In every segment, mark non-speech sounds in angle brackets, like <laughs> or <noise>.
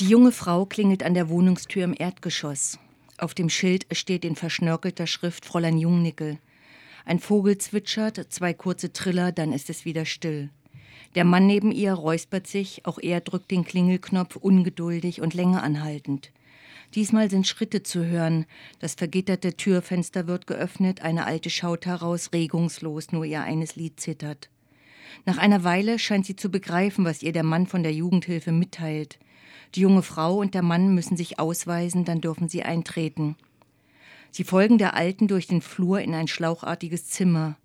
Die junge Frau klingelt an der Wohnungstür im Erdgeschoss. Auf dem Schild steht in verschnörkelter Schrift Fräulein Jungnickel. Ein Vogel zwitschert, zwei kurze Triller, dann ist es wieder still. Der Mann neben ihr räuspert sich, auch er drückt den Klingelknopf ungeduldig und länger anhaltend. Diesmal sind Schritte zu hören. Das vergitterte Türfenster wird geöffnet, eine Alte schaut heraus, regungslos, nur ihr eines Lied zittert. Nach einer Weile scheint sie zu begreifen, was ihr der Mann von der Jugendhilfe mitteilt. Die junge Frau und der Mann müssen sich ausweisen, dann dürfen sie eintreten. Sie folgen der Alten durch den Flur in ein schlauchartiges Zimmer.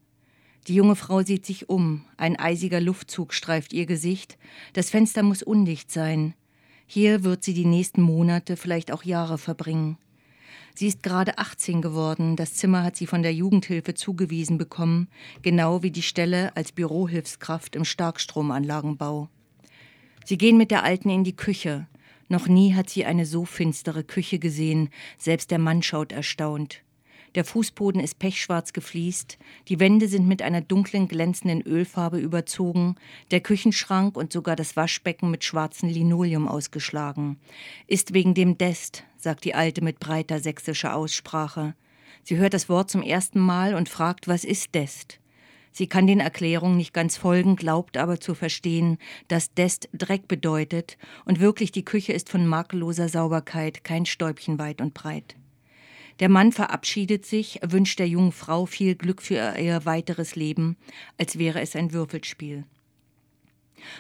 Die junge Frau sieht sich um. Ein eisiger Luftzug streift ihr Gesicht. Das Fenster muss undicht sein. Hier wird sie die nächsten Monate, vielleicht auch Jahre verbringen. Sie ist gerade 18 geworden. Das Zimmer hat sie von der Jugendhilfe zugewiesen bekommen, genau wie die Stelle als Bürohilfskraft im Starkstromanlagenbau. Sie gehen mit der Alten in die Küche. Noch nie hat sie eine so finstere Küche gesehen. Selbst der Mann schaut erstaunt. Der Fußboden ist pechschwarz gefliest, die Wände sind mit einer dunklen, glänzenden Ölfarbe überzogen, der Küchenschrank und sogar das Waschbecken mit schwarzem Linoleum ausgeschlagen. Ist wegen dem Dest, sagt die Alte mit breiter sächsischer Aussprache. Sie hört das Wort zum ersten Mal und fragt, was ist Dest? Sie kann den Erklärungen nicht ganz folgen, glaubt aber zu verstehen, dass Dest Dreck bedeutet und wirklich die Küche ist von makelloser Sauberkeit, kein Stäubchen weit und breit. Der Mann verabschiedet sich, wünscht der jungen Frau viel Glück für ihr weiteres Leben, als wäre es ein Würfelspiel.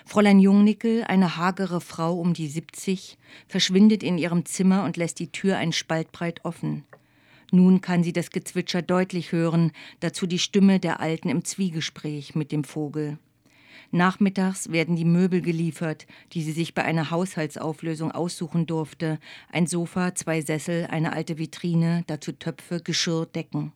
Fräulein Jungnickel, eine hagere Frau um die 70, verschwindet in ihrem Zimmer und lässt die Tür einen Spalt breit offen. Nun kann sie das Gezwitscher deutlich hören, dazu die Stimme der Alten im Zwiegespräch mit dem Vogel. Nachmittags werden die Möbel geliefert, die sie sich bei einer Haushaltsauflösung aussuchen durfte. Ein Sofa, zwei Sessel, eine alte Vitrine, dazu Töpfe, Geschirr, Decken.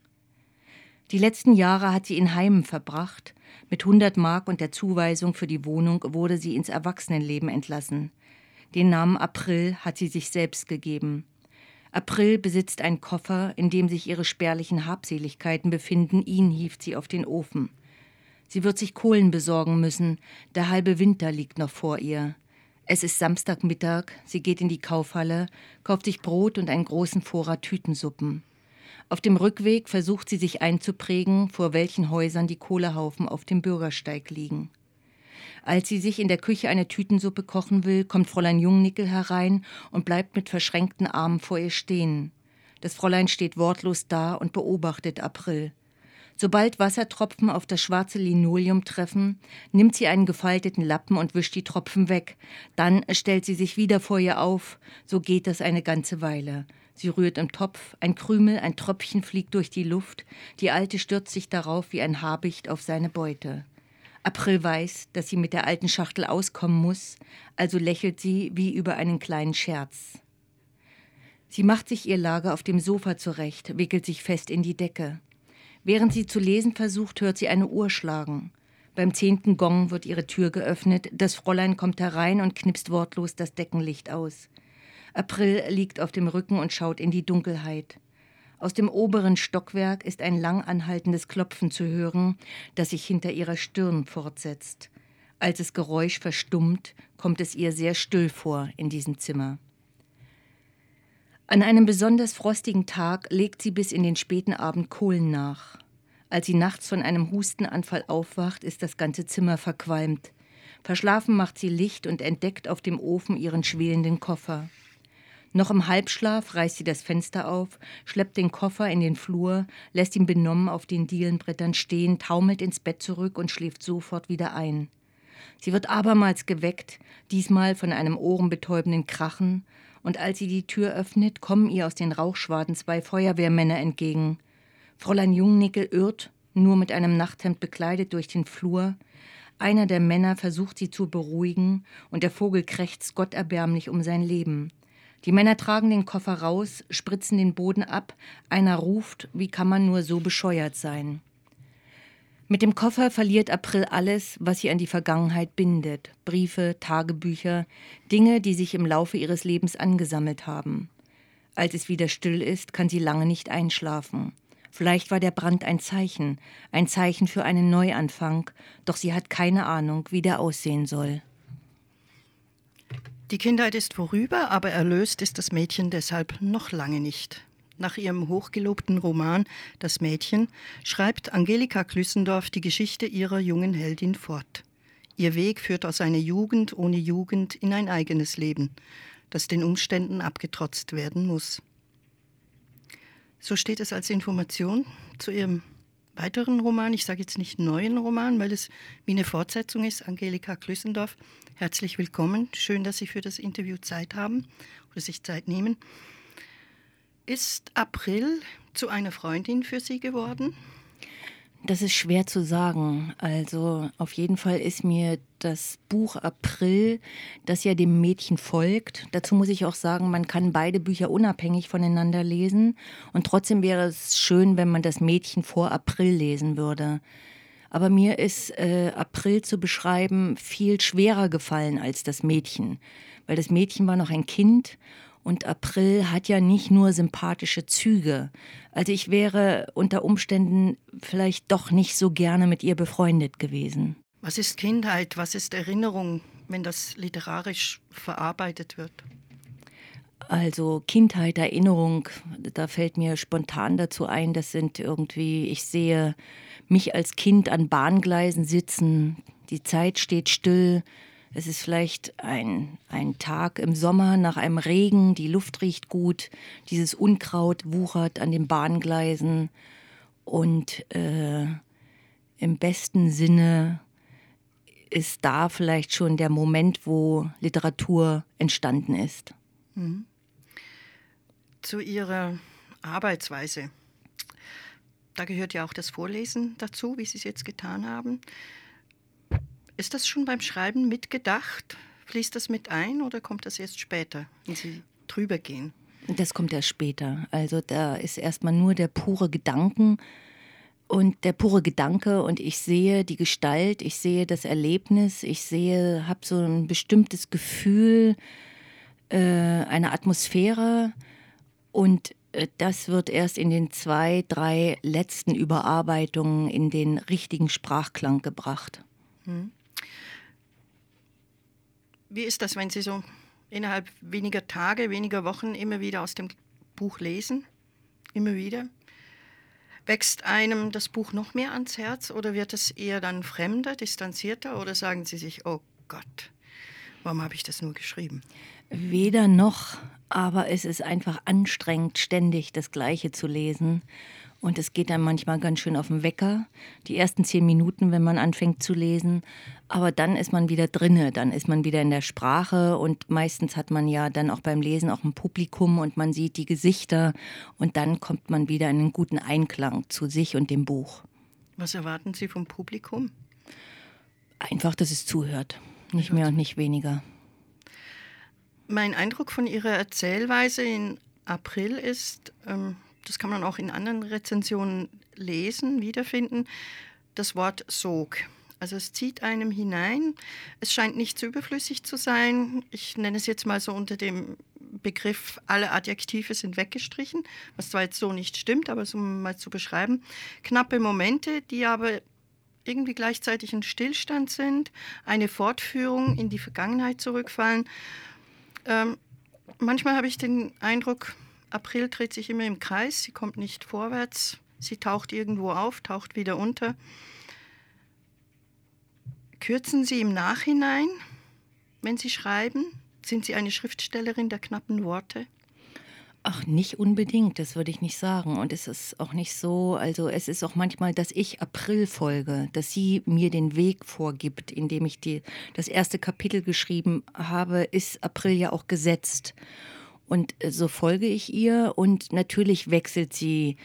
Die letzten Jahre hat sie in Heimen verbracht. Mit 100 Mark und der Zuweisung für die Wohnung wurde sie ins Erwachsenenleben entlassen. Den Namen April hat sie sich selbst gegeben. April besitzt einen Koffer, in dem sich ihre spärlichen Habseligkeiten befinden. Ihn hieft sie auf den Ofen. Sie wird sich Kohlen besorgen müssen. Der halbe Winter liegt noch vor ihr. Es ist Samstagmittag. Sie geht in die Kaufhalle, kauft sich Brot und einen großen Vorrat Tütensuppen. Auf dem Rückweg versucht sie sich einzuprägen, vor welchen Häusern die Kohlehaufen auf dem Bürgersteig liegen. Als sie sich in der Küche eine Tütensuppe kochen will, kommt Fräulein Jungnickel herein und bleibt mit verschränkten Armen vor ihr stehen. Das Fräulein steht wortlos da und beobachtet April. Sobald Wassertropfen auf das schwarze Linoleum treffen, nimmt sie einen gefalteten Lappen und wischt die Tropfen weg. Dann stellt sie sich wieder vor ihr auf. So geht das eine ganze Weile. Sie rührt im Topf, ein Krümel, ein Tröpfchen fliegt durch die Luft, die Alte stürzt sich darauf wie ein Habicht auf seine Beute. April weiß, dass sie mit der alten Schachtel auskommen muss, also lächelt sie wie über einen kleinen Scherz. Sie macht sich ihr Lager auf dem Sofa zurecht, wickelt sich fest in die Decke. Während sie zu lesen versucht, hört sie eine Uhr schlagen. Beim zehnten Gong wird ihre Tür geöffnet, das Fräulein kommt herein und knipst wortlos das Deckenlicht aus. April liegt auf dem Rücken und schaut in die Dunkelheit. Aus dem oberen Stockwerk ist ein lang anhaltendes Klopfen zu hören, das sich hinter ihrer Stirn fortsetzt. Als das Geräusch verstummt, kommt es ihr sehr still vor in diesem Zimmer. An einem besonders frostigen Tag legt sie bis in den späten Abend Kohlen nach. Als sie nachts von einem Hustenanfall aufwacht, ist das ganze Zimmer verqualmt. Verschlafen macht sie Licht und entdeckt auf dem Ofen ihren schwelenden Koffer. Noch im Halbschlaf reißt sie das Fenster auf, schleppt den Koffer in den Flur, lässt ihn benommen auf den Dielenbrettern stehen, taumelt ins Bett zurück und schläft sofort wieder ein. Sie wird abermals geweckt, diesmal von einem ohrenbetäubenden Krachen, und als sie die Tür öffnet, kommen ihr aus den Rauchschwaden zwei Feuerwehrmänner entgegen. Fräulein Jungnickel irrt, nur mit einem Nachthemd bekleidet, durch den Flur. Einer der Männer versucht sie zu beruhigen, und der Vogel krächzt gotterbärmlich um sein Leben. Die Männer tragen den Koffer raus, spritzen den Boden ab, einer ruft, wie kann man nur so bescheuert sein? Mit dem Koffer verliert April alles, was sie an die Vergangenheit bindet. Briefe, Tagebücher, Dinge, die sich im Laufe ihres Lebens angesammelt haben. Als es wieder still ist, kann sie lange nicht einschlafen. Vielleicht war der Brand ein Zeichen, ein Zeichen für einen Neuanfang, doch sie hat keine Ahnung, wie der aussehen soll. Die Kindheit ist vorüber, aber erlöst ist das Mädchen deshalb noch lange nicht. Nach ihrem hochgelobten Roman Das Mädchen schreibt Angelika Klüssendorf die Geschichte ihrer jungen Heldin fort. Ihr Weg führt aus einer Jugend ohne Jugend in ein eigenes Leben, das den Umständen abgetrotzt werden muss. So steht es als Information zu ihrem weiteren Roman, ich sage jetzt nicht neuen Roman, weil es wie eine Fortsetzung ist, Angelika Klüssendorf. Herzlich willkommen. Schön, dass Sie für das Interview Zeit haben oder sich Zeit nehmen. Ist April zu einer Freundin für Sie geworden? Das ist schwer zu sagen. Also auf jeden Fall ist mir das Buch April, das ja dem Mädchen folgt. Dazu muss ich auch sagen, man kann beide Bücher unabhängig voneinander lesen. Und trotzdem wäre es schön, wenn man das Mädchen vor April lesen würde. Aber mir ist äh, April zu beschreiben viel schwerer gefallen als das Mädchen. Weil das Mädchen war noch ein Kind und April hat ja nicht nur sympathische Züge. Also ich wäre unter Umständen vielleicht doch nicht so gerne mit ihr befreundet gewesen. Was ist Kindheit? Was ist Erinnerung, wenn das literarisch verarbeitet wird? Also Kindheit, Erinnerung, da fällt mir spontan dazu ein, das sind irgendwie, ich sehe mich als Kind an Bahngleisen sitzen, die Zeit steht still, es ist vielleicht ein, ein Tag im Sommer nach einem Regen, die Luft riecht gut, dieses Unkraut wuchert an den Bahngleisen und äh, im besten Sinne ist da vielleicht schon der Moment, wo Literatur entstanden ist. Mhm. Zu Ihrer Arbeitsweise. Da gehört ja auch das Vorlesen dazu, wie Sie es jetzt getan haben. Ist das schon beim Schreiben mitgedacht? Fließt das mit ein oder kommt das erst später, wenn Sie drüber gehen? Das kommt erst später. Also da ist erstmal nur der pure Gedanken und der pure Gedanke und ich sehe die Gestalt, ich sehe das Erlebnis, ich sehe, habe so ein bestimmtes Gefühl, äh, eine Atmosphäre und äh, das wird erst in den zwei, drei letzten Überarbeitungen in den richtigen Sprachklang gebracht. Hm. Wie ist das, wenn Sie so innerhalb weniger Tage, weniger Wochen immer wieder aus dem Buch lesen? Immer wieder? Wächst einem das Buch noch mehr ans Herz oder wird es eher dann fremder, distanzierter oder sagen Sie sich, oh Gott, warum habe ich das nur geschrieben? Weder noch, aber es ist einfach anstrengend, ständig das Gleiche zu lesen. Und es geht dann manchmal ganz schön auf den Wecker, die ersten zehn Minuten, wenn man anfängt zu lesen. Aber dann ist man wieder drinne, dann ist man wieder in der Sprache und meistens hat man ja dann auch beim Lesen auch ein Publikum und man sieht die Gesichter und dann kommt man wieder in einen guten Einklang zu sich und dem Buch. Was erwarten Sie vom Publikum? Einfach, dass es zuhört, nicht mehr und nicht weniger. Mein Eindruck von Ihrer Erzählweise in April ist, ähm, das kann man auch in anderen Rezensionen lesen, wiederfinden, das Wort Sog. Also es zieht einem hinein. Es scheint nicht zu überflüssig zu sein. Ich nenne es jetzt mal so unter dem Begriff, alle Adjektive sind weggestrichen, was zwar jetzt so nicht stimmt, aber so mal zu beschreiben. Knappe Momente, die aber irgendwie gleichzeitig ein Stillstand sind, eine Fortführung in die Vergangenheit zurückfallen. Ähm, manchmal habe ich den Eindruck, April dreht sich immer im Kreis, sie kommt nicht vorwärts, sie taucht irgendwo auf, taucht wieder unter. Kürzen Sie im Nachhinein, wenn Sie schreiben? Sind Sie eine Schriftstellerin der knappen Worte? Ach, nicht unbedingt, das würde ich nicht sagen. Und es ist auch nicht so, also es ist auch manchmal, dass ich April folge, dass sie mir den Weg vorgibt, indem ich die, das erste Kapitel geschrieben habe, ist April ja auch gesetzt. Und äh, so folge ich ihr und natürlich wechselt sie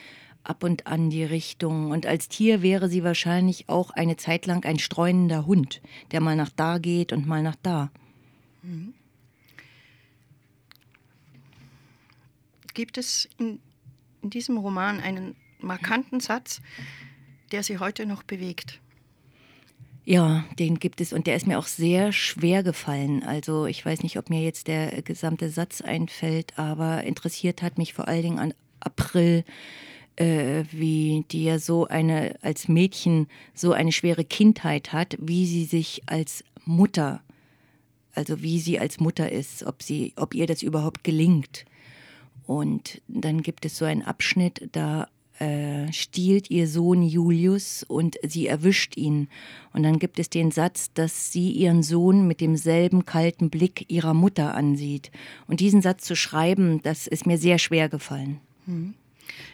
ab und an die Richtung. Und als Tier wäre sie wahrscheinlich auch eine Zeit lang ein streunender Hund, der mal nach da geht und mal nach da. Mhm. Gibt es in, in diesem Roman einen markanten Satz, der Sie heute noch bewegt? Ja, den gibt es und der ist mir auch sehr schwer gefallen. Also ich weiß nicht, ob mir jetzt der gesamte Satz einfällt, aber interessiert hat mich vor allen Dingen an April, äh, wie die ja so eine als Mädchen so eine schwere Kindheit hat, wie sie sich als Mutter also wie sie als Mutter ist, ob sie, ob ihr das überhaupt gelingt. Und dann gibt es so einen Abschnitt, da äh, stiehlt ihr Sohn Julius und sie erwischt ihn. Und dann gibt es den Satz, dass sie ihren Sohn mit demselben kalten Blick ihrer Mutter ansieht. Und diesen Satz zu schreiben, das ist mir sehr schwer gefallen. Mhm.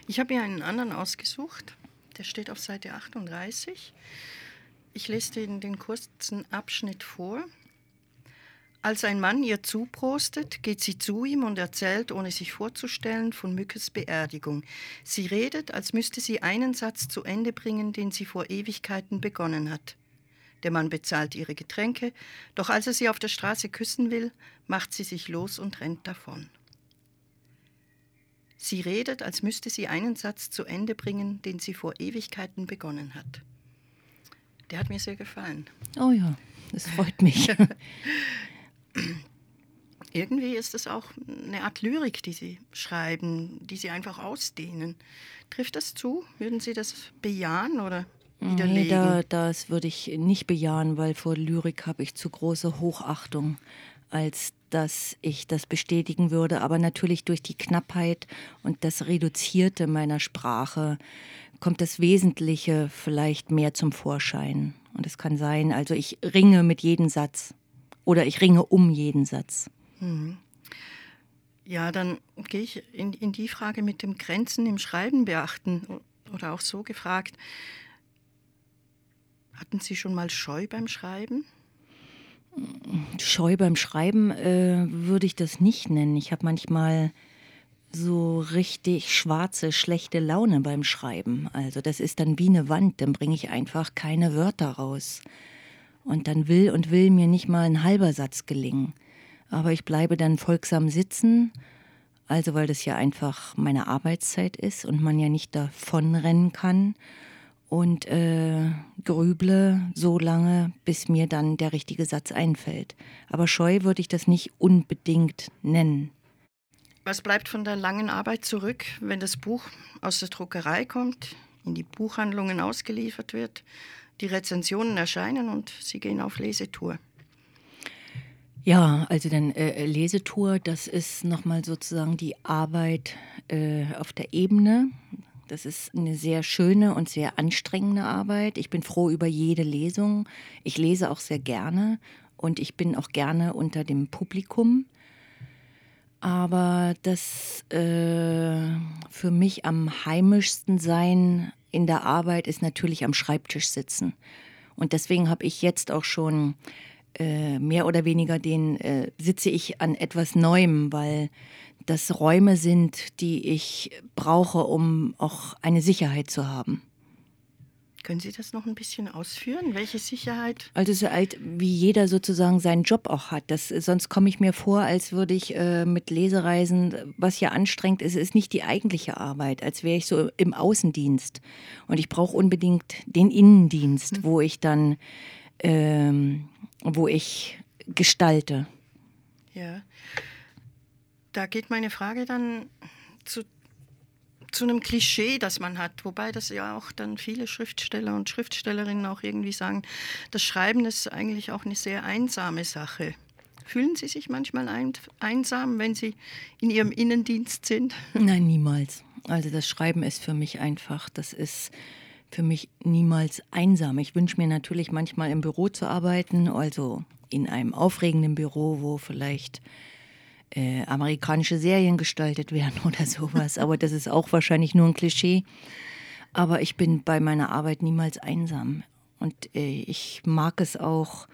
Ich habe mir einen anderen ausgesucht. Der steht auf Seite 38. Ich lese den, den kurzen Abschnitt vor. Als ein Mann ihr zuprostet, geht sie zu ihm und erzählt, ohne sich vorzustellen, von Mückes Beerdigung. Sie redet, als müsste sie einen Satz zu Ende bringen, den sie vor Ewigkeiten begonnen hat. Der Mann bezahlt ihre Getränke, doch als er sie auf der Straße küssen will, macht sie sich los und rennt davon. Sie redet, als müsste sie einen Satz zu Ende bringen, den sie vor Ewigkeiten begonnen hat. Der hat mir sehr gefallen. Oh ja, das freut mich. <laughs> irgendwie ist es auch eine Art Lyrik, die Sie schreiben, die Sie einfach ausdehnen. Trifft das zu? Würden Sie das bejahen oder widerlegen? Nee, da, das würde ich nicht bejahen, weil vor Lyrik habe ich zu große Hochachtung, als dass ich das bestätigen würde. Aber natürlich durch die Knappheit und das Reduzierte meiner Sprache kommt das Wesentliche vielleicht mehr zum Vorschein. Und es kann sein, also ich ringe mit jedem Satz. Oder ich ringe um jeden Satz. Mhm. Ja, dann gehe ich in, in die Frage mit dem Grenzen im Schreiben beachten oder auch so gefragt. Hatten Sie schon mal Scheu beim Schreiben? Scheu beim Schreiben äh, würde ich das nicht nennen. Ich habe manchmal so richtig schwarze, schlechte Laune beim Schreiben. Also das ist dann wie eine Wand, dann bringe ich einfach keine Wörter raus. Und dann will und will mir nicht mal ein halber Satz gelingen. Aber ich bleibe dann folgsam sitzen, also weil das ja einfach meine Arbeitszeit ist und man ja nicht davonrennen kann. Und äh, grüble so lange, bis mir dann der richtige Satz einfällt. Aber scheu würde ich das nicht unbedingt nennen. Was bleibt von der langen Arbeit zurück, wenn das Buch aus der Druckerei kommt, in die Buchhandlungen ausgeliefert wird? die Rezensionen erscheinen und Sie gehen auf Lesetour. Ja, also dann äh, Lesetour, das ist nochmal sozusagen die Arbeit äh, auf der Ebene. Das ist eine sehr schöne und sehr anstrengende Arbeit. Ich bin froh über jede Lesung. Ich lese auch sehr gerne und ich bin auch gerne unter dem Publikum. Aber das äh, für mich am heimischsten sein in der Arbeit ist natürlich am Schreibtisch sitzen. Und deswegen habe ich jetzt auch schon äh, mehr oder weniger den, äh, sitze ich an etwas Neuem, weil das Räume sind, die ich brauche, um auch eine Sicherheit zu haben. Können Sie das noch ein bisschen ausführen? Welche Sicherheit? Also so alt, wie jeder sozusagen seinen Job auch hat. Das, sonst komme ich mir vor, als würde ich äh, mit Lesereisen, was ja anstrengend ist, ist nicht die eigentliche Arbeit, als wäre ich so im Außendienst. Und ich brauche unbedingt den Innendienst, mhm. wo ich dann, ähm, wo ich gestalte. Ja. Da geht meine Frage dann zu zu einem Klischee, das man hat. Wobei das ja auch dann viele Schriftsteller und Schriftstellerinnen auch irgendwie sagen, das Schreiben ist eigentlich auch eine sehr einsame Sache. Fühlen Sie sich manchmal ein, einsam, wenn Sie in Ihrem Innendienst sind? Nein, niemals. Also das Schreiben ist für mich einfach, das ist für mich niemals einsam. Ich wünsche mir natürlich manchmal im Büro zu arbeiten, also in einem aufregenden Büro, wo vielleicht äh, amerikanische Serien gestaltet werden <laughs> oder sowas. Aber das ist auch wahrscheinlich nur ein Klischee. Aber ich bin bei meiner Arbeit niemals einsam. Und äh, ich mag es auch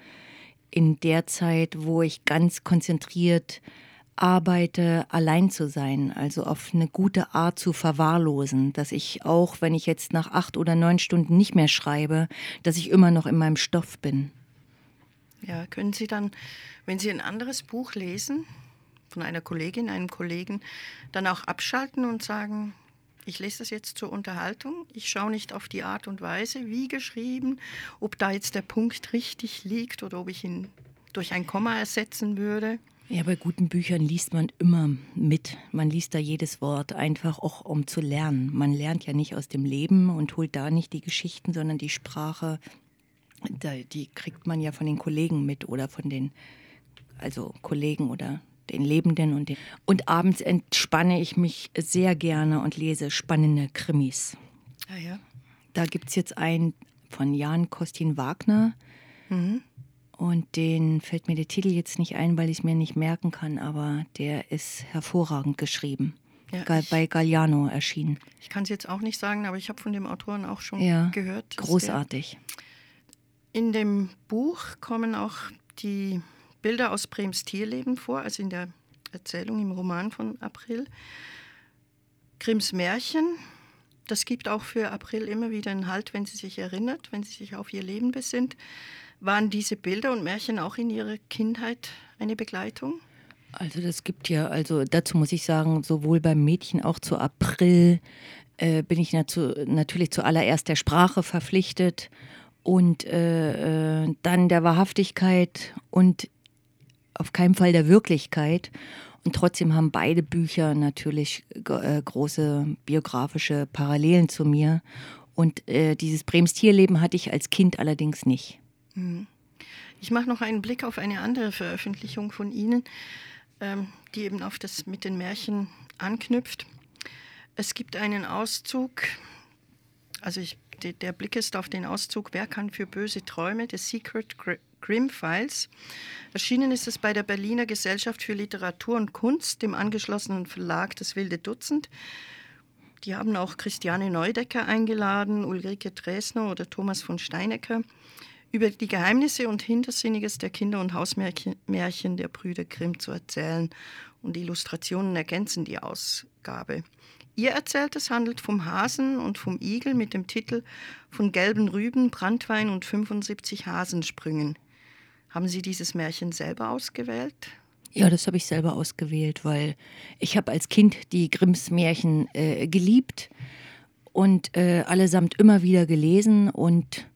in der Zeit, wo ich ganz konzentriert arbeite, allein zu sein, also auf eine gute Art zu verwahrlosen, dass ich auch, wenn ich jetzt nach acht oder neun Stunden nicht mehr schreibe, dass ich immer noch in meinem Stoff bin. Ja, können Sie dann, wenn Sie ein anderes Buch lesen, von einer Kollegin, einem Kollegen, dann auch abschalten und sagen, ich lese das jetzt zur Unterhaltung. Ich schaue nicht auf die Art und Weise, wie geschrieben, ob da jetzt der Punkt richtig liegt oder ob ich ihn durch ein Komma ersetzen würde. Ja, bei guten Büchern liest man immer mit. Man liest da jedes Wort, einfach auch um zu lernen. Man lernt ja nicht aus dem Leben und holt da nicht die Geschichten, sondern die Sprache, die kriegt man ja von den Kollegen mit oder von den also Kollegen oder den Lebenden und den. Und abends entspanne ich mich sehr gerne und lese spannende Krimis. Ah ja. Da gibt es jetzt einen von Jan Kostin Wagner. Mhm. Und den fällt mir der Titel jetzt nicht ein, weil ich es mir nicht merken kann, aber der ist hervorragend geschrieben. Ja, Ga- ich- bei Galliano erschienen. Ich kann es jetzt auch nicht sagen, aber ich habe von dem Autoren auch schon Ja, gehört. Großartig. In dem Buch kommen auch die Bilder aus Brems Tierleben vor, also in der Erzählung im Roman von April. Grimms Märchen, das gibt auch für April immer wieder einen Halt, wenn sie sich erinnert, wenn sie sich auf ihr Leben besinnt. Waren diese Bilder und Märchen auch in ihrer Kindheit eine Begleitung? Also das gibt ja, also dazu muss ich sagen, sowohl beim Mädchen auch zu April äh, bin ich natu natürlich zuallererst der Sprache verpflichtet und äh, äh, dann der Wahrhaftigkeit und auf keinen Fall der Wirklichkeit. Und trotzdem haben beide Bücher natürlich äh, große biografische Parallelen zu mir. Und äh, dieses Brems Tierleben hatte ich als Kind allerdings nicht. Ich mache noch einen Blick auf eine andere Veröffentlichung von Ihnen, ähm, die eben auf das mit den Märchen anknüpft. Es gibt einen Auszug, also ich, de, der Blick ist auf den Auszug Wer kann für böse Träume des Secret Grimm Files. Erschienen ist es bei der Berliner Gesellschaft für Literatur und Kunst, dem angeschlossenen Verlag Das Wilde Dutzend. Die haben auch Christiane Neudecker eingeladen, Ulrike Dresner oder Thomas von Steinecker über die Geheimnisse und Hintersinniges der Kinder- und Hausmärchen Märchen der Brüder Grimm zu erzählen. Und die Illustrationen ergänzen die Ausgabe. Ihr Erzähltes handelt vom Hasen und vom Igel mit dem Titel Von gelben Rüben, Brandwein und 75 Hasensprüngen. Haben Sie dieses Märchen selber ausgewählt? Ja, das habe ich selber ausgewählt, weil ich habe als Kind die Grimms Märchen äh, geliebt und äh, allesamt immer wieder gelesen und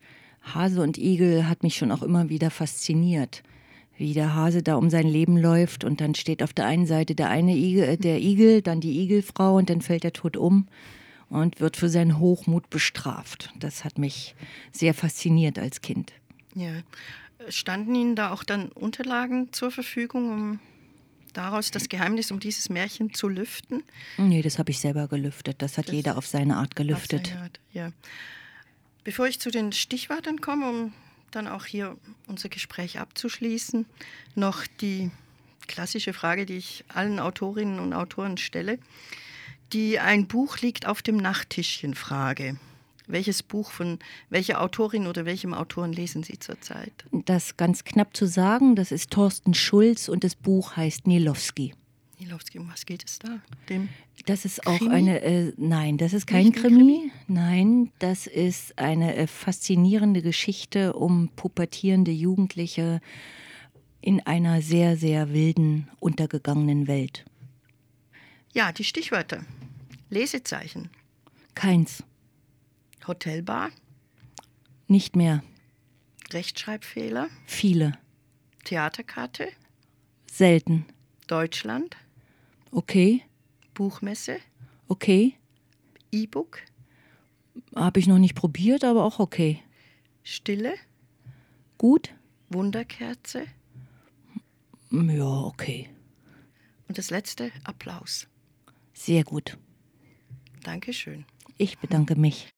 Hase und Igel hat mich schon auch immer wieder fasziniert. Wie der Hase da um sein Leben läuft und dann steht auf der einen Seite der eine Igel, äh, der Igel, dann die Igelfrau und dann fällt er tot um und wird für seinen Hochmut bestraft. Das hat mich sehr fasziniert als Kind. Ja. Standen Ihnen da auch dann Unterlagen zur Verfügung, um daraus das Geheimnis um dieses Märchen zu lüften? Nee, das habe ich selber gelüftet. Das hat Das- jeder auf seine Art gelüftet. seine Art, Ja. Bevor ich zu den Stichwörtern komme, um dann auch hier unser Gespräch abzuschließen, noch die klassische Frage, die ich allen Autorinnen und Autoren stelle. Die ein Buch liegt auf dem Nachttischchen Frage. Welches Buch von welcher Autorin oder welchem Autoren lesen Sie zurzeit? Das ganz knapp zu sagen, das ist Thorsten Schulz und das Buch heißt Nilowski. Nilowski, um was geht es da? Dem Das ist auch Krimi? eine, äh, nein, das ist kein ein Krimi. Nein, das ist eine äh, faszinierende Geschichte um pubertierende Jugendliche in einer sehr, sehr wilden, untergegangenen Welt. ja, die Stichwörter. Lesezeichen. Keins, Hotelbar. nicht mehr, Rechtschreibfehler. viele, Theaterkarte. selten. Deutschland. Okay, Buchmesse. okay, E-Book. habe ich noch nicht probiert, aber auch okay. Stille. Gut? Wunderkerze. Ja, okay. Und das letzte, Applaus. Sehr gut. Dankeschön. Ich bedanke mich.